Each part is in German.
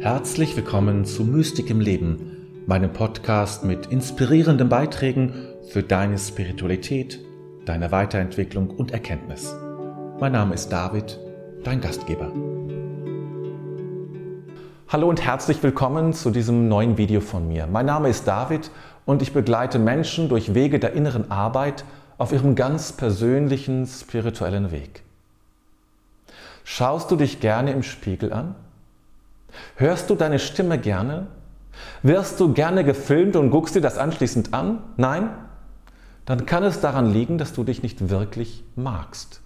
Herzlich willkommen zu Mystik im Leben, meinem Podcast mit inspirierenden Beiträgen für deine Spiritualität, deine Weiterentwicklung und Erkenntnis. Mein Name ist David, dein Gastgeber. Hallo und herzlich willkommen zu diesem neuen Video von mir. Mein Name ist David und ich begleite Menschen durch Wege der inneren Arbeit auf ihrem ganz persönlichen spirituellen Weg. Schaust du dich gerne im Spiegel an? Hörst du deine Stimme gerne? Wirst du gerne gefilmt und guckst dir das anschließend an? Nein? Dann kann es daran liegen, dass du dich nicht wirklich magst.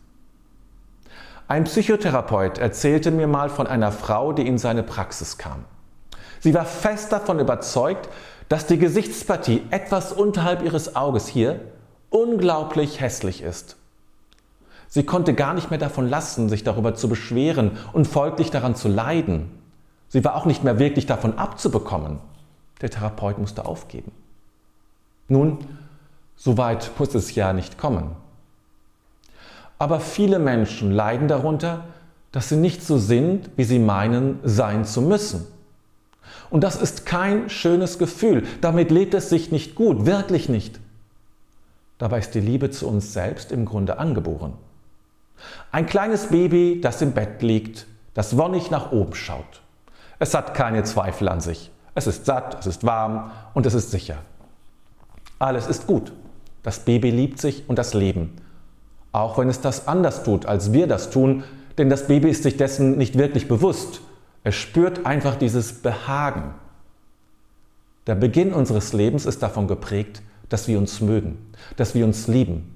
Ein Psychotherapeut erzählte mir mal von einer Frau, die in seine Praxis kam. Sie war fest davon überzeugt, dass die Gesichtspartie etwas unterhalb ihres Auges hier unglaublich hässlich ist. Sie konnte gar nicht mehr davon lassen, sich darüber zu beschweren und folglich daran zu leiden. Sie war auch nicht mehr wirklich davon abzubekommen. Der Therapeut musste aufgeben. Nun, so weit muss es ja nicht kommen. Aber viele Menschen leiden darunter, dass sie nicht so sind, wie sie meinen, sein zu müssen. Und das ist kein schönes Gefühl. Damit lebt es sich nicht gut, wirklich nicht. Dabei ist die Liebe zu uns selbst im Grunde angeboren. Ein kleines Baby, das im Bett liegt, das wonnig nach oben schaut. Es hat keine Zweifel an sich. Es ist satt, es ist warm und es ist sicher. Alles ist gut. Das Baby liebt sich und das Leben. Auch wenn es das anders tut, als wir das tun, denn das Baby ist sich dessen nicht wirklich bewusst. Es spürt einfach dieses Behagen. Der Beginn unseres Lebens ist davon geprägt, dass wir uns mögen, dass wir uns lieben.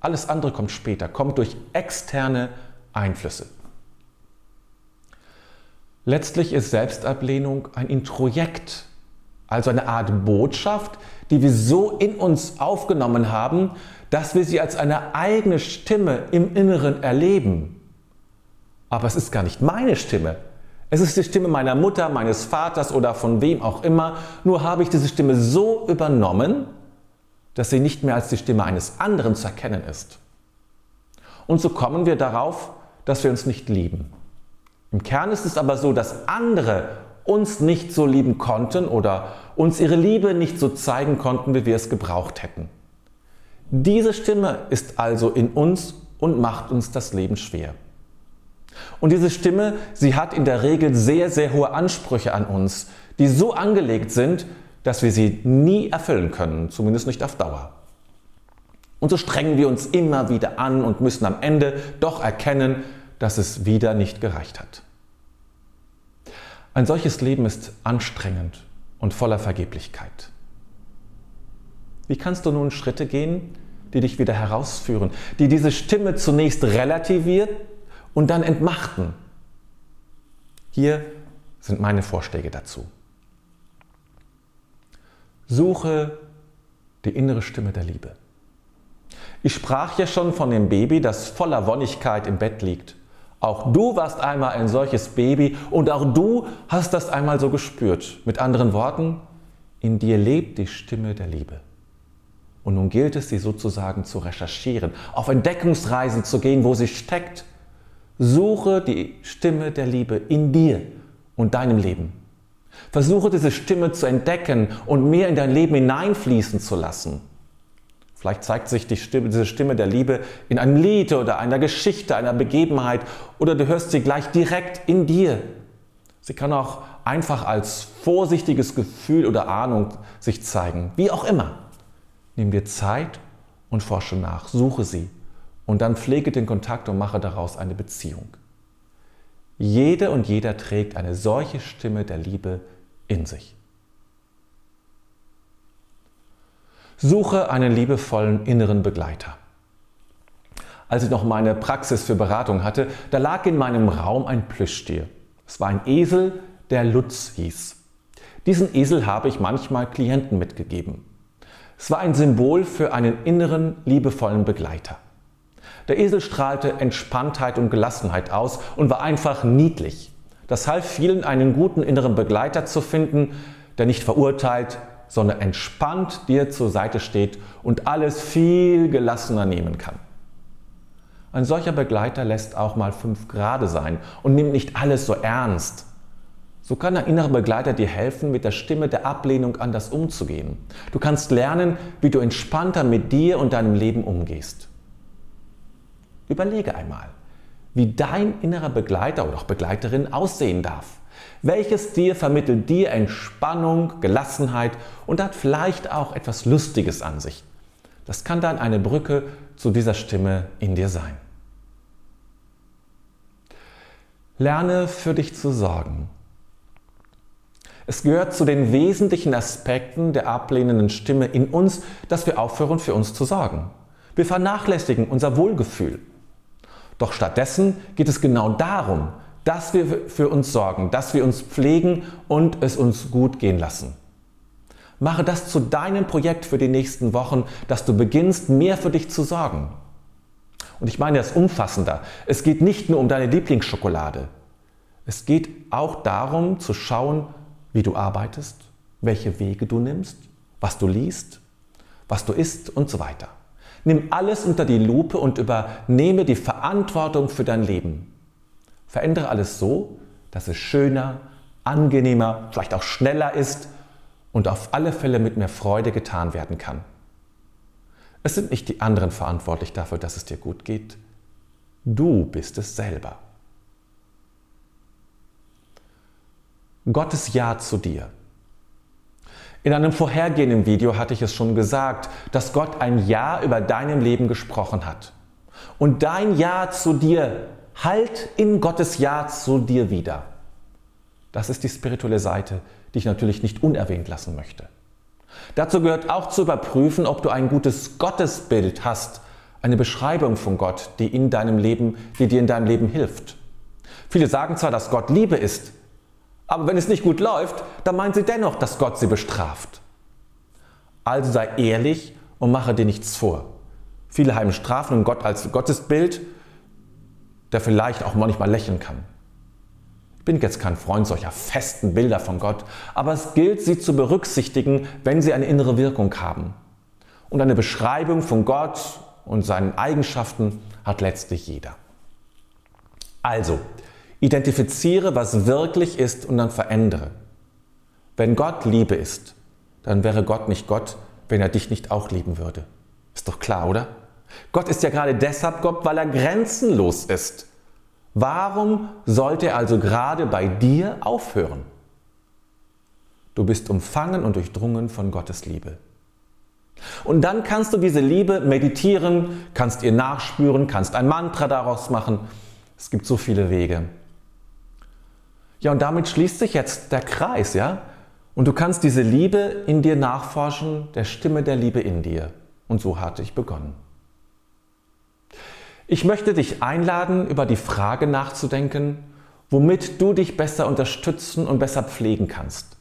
Alles andere kommt später, kommt durch externe Einflüsse. Letztlich ist Selbstablehnung ein Introjekt, also eine Art Botschaft, die wir so in uns aufgenommen haben, dass wir sie als eine eigene Stimme im Inneren erleben. Aber es ist gar nicht meine Stimme. Es ist die Stimme meiner Mutter, meines Vaters oder von wem auch immer. Nur habe ich diese Stimme so übernommen, dass sie nicht mehr als die Stimme eines anderen zu erkennen ist. Und so kommen wir darauf, dass wir uns nicht lieben. Im Kern ist es aber so, dass andere uns nicht so lieben konnten oder uns ihre Liebe nicht so zeigen konnten, wie wir es gebraucht hätten. Diese Stimme ist also in uns und macht uns das Leben schwer. Und diese Stimme, sie hat in der Regel sehr, sehr hohe Ansprüche an uns, die so angelegt sind, dass wir sie nie erfüllen können, zumindest nicht auf Dauer. Und so strengen wir uns immer wieder an und müssen am Ende doch erkennen, dass es wieder nicht gereicht hat. Ein solches Leben ist anstrengend und voller Vergeblichkeit. Wie kannst du nun Schritte gehen, die dich wieder herausführen, die diese Stimme zunächst relativiert und dann entmachten? Hier sind meine Vorschläge dazu. Suche die innere Stimme der Liebe. Ich sprach ja schon von dem Baby, das voller Wonnigkeit im Bett liegt. Auch du warst einmal ein solches Baby und auch du hast das einmal so gespürt. Mit anderen Worten, in dir lebt die Stimme der Liebe. Und nun gilt es, sie sozusagen zu recherchieren, auf Entdeckungsreisen zu gehen, wo sie steckt. Suche die Stimme der Liebe in dir und deinem Leben. Versuche diese Stimme zu entdecken und mehr in dein Leben hineinfließen zu lassen. Vielleicht zeigt sich die Stimme, diese Stimme der Liebe in einem Lied oder einer Geschichte, einer Begebenheit oder du hörst sie gleich direkt in dir. Sie kann auch einfach als vorsichtiges Gefühl oder Ahnung sich zeigen, wie auch immer. Nimm dir Zeit und forsche nach, suche sie und dann pflege den Kontakt und mache daraus eine Beziehung. Jede und jeder trägt eine solche Stimme der Liebe in sich. Suche einen liebevollen inneren Begleiter. Als ich noch meine Praxis für Beratung hatte, da lag in meinem Raum ein Plüschtier. Es war ein Esel, der Lutz hieß. Diesen Esel habe ich manchmal Klienten mitgegeben. Es war ein Symbol für einen inneren, liebevollen Begleiter. Der Esel strahlte Entspanntheit und Gelassenheit aus und war einfach niedlich. Das half vielen, einen guten inneren Begleiter zu finden, der nicht verurteilt, sondern entspannt dir zur Seite steht und alles viel gelassener nehmen kann. Ein solcher Begleiter lässt auch mal fünf Grade sein und nimmt nicht alles so ernst, So kann ein innerer Begleiter dir helfen, mit der Stimme der Ablehnung anders umzugehen. Du kannst lernen, wie du entspannter mit dir und deinem Leben umgehst. Überlege einmal, wie dein innerer Begleiter oder auch Begleiterin aussehen darf. Welches dir vermittelt dir Entspannung, Gelassenheit und hat vielleicht auch etwas Lustiges an sich. Das kann dann eine Brücke zu dieser Stimme in dir sein. Lerne für dich zu sorgen. Es gehört zu den wesentlichen Aspekten der ablehnenden Stimme in uns, dass wir aufhören, für uns zu sorgen. Wir vernachlässigen unser Wohlgefühl. Doch stattdessen geht es genau darum, dass wir für uns sorgen, dass wir uns pflegen und es uns gut gehen lassen. Mache das zu deinem Projekt für die nächsten Wochen, dass du beginnst, mehr für dich zu sorgen. Und ich meine das umfassender. Es geht nicht nur um deine Lieblingsschokolade. Es geht auch darum zu schauen, wie du arbeitest, welche Wege du nimmst, was du liest, was du isst und so weiter. Nimm alles unter die Lupe und übernehme die Verantwortung für dein Leben. Verändere alles so, dass es schöner, angenehmer, vielleicht auch schneller ist und auf alle Fälle mit mehr Freude getan werden kann. Es sind nicht die anderen verantwortlich dafür, dass es dir gut geht. Du bist es selber. Gottes Ja zu dir. In einem vorhergehenden Video hatte ich es schon gesagt, dass Gott ein Ja über deinem Leben gesprochen hat. Und dein Ja zu dir halt in Gottes Ja zu dir wieder. Das ist die spirituelle Seite, die ich natürlich nicht unerwähnt lassen möchte. Dazu gehört auch zu überprüfen, ob du ein gutes Gottesbild hast, eine Beschreibung von Gott, die in deinem Leben, die dir in deinem Leben hilft. Viele sagen zwar, dass Gott Liebe ist, aber wenn es nicht gut läuft, dann meinen sie dennoch, dass Gott sie bestraft. Also sei ehrlich und mache dir nichts vor. Viele haben Strafen und Gott als Gottesbild, der vielleicht auch manchmal lächeln kann. Ich bin jetzt kein Freund solcher festen Bilder von Gott, aber es gilt, sie zu berücksichtigen, wenn sie eine innere Wirkung haben. Und eine Beschreibung von Gott und seinen Eigenschaften hat letztlich jeder. Also, Identifiziere, was wirklich ist und dann verändere. Wenn Gott Liebe ist, dann wäre Gott nicht Gott, wenn er dich nicht auch lieben würde. Ist doch klar, oder? Gott ist ja gerade deshalb Gott, weil er grenzenlos ist. Warum sollte er also gerade bei dir aufhören? Du bist umfangen und durchdrungen von Gottes Liebe. Und dann kannst du diese Liebe meditieren, kannst ihr nachspüren, kannst ein Mantra daraus machen. Es gibt so viele Wege. Ja, und damit schließt sich jetzt der Kreis, ja? Und du kannst diese Liebe in dir nachforschen, der Stimme der Liebe in dir. Und so hatte ich begonnen. Ich möchte dich einladen, über die Frage nachzudenken, womit du dich besser unterstützen und besser pflegen kannst.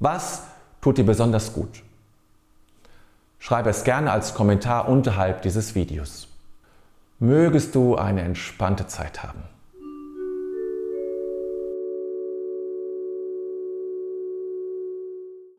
Was tut dir besonders gut? Schreibe es gerne als Kommentar unterhalb dieses Videos. Mögest du eine entspannte Zeit haben.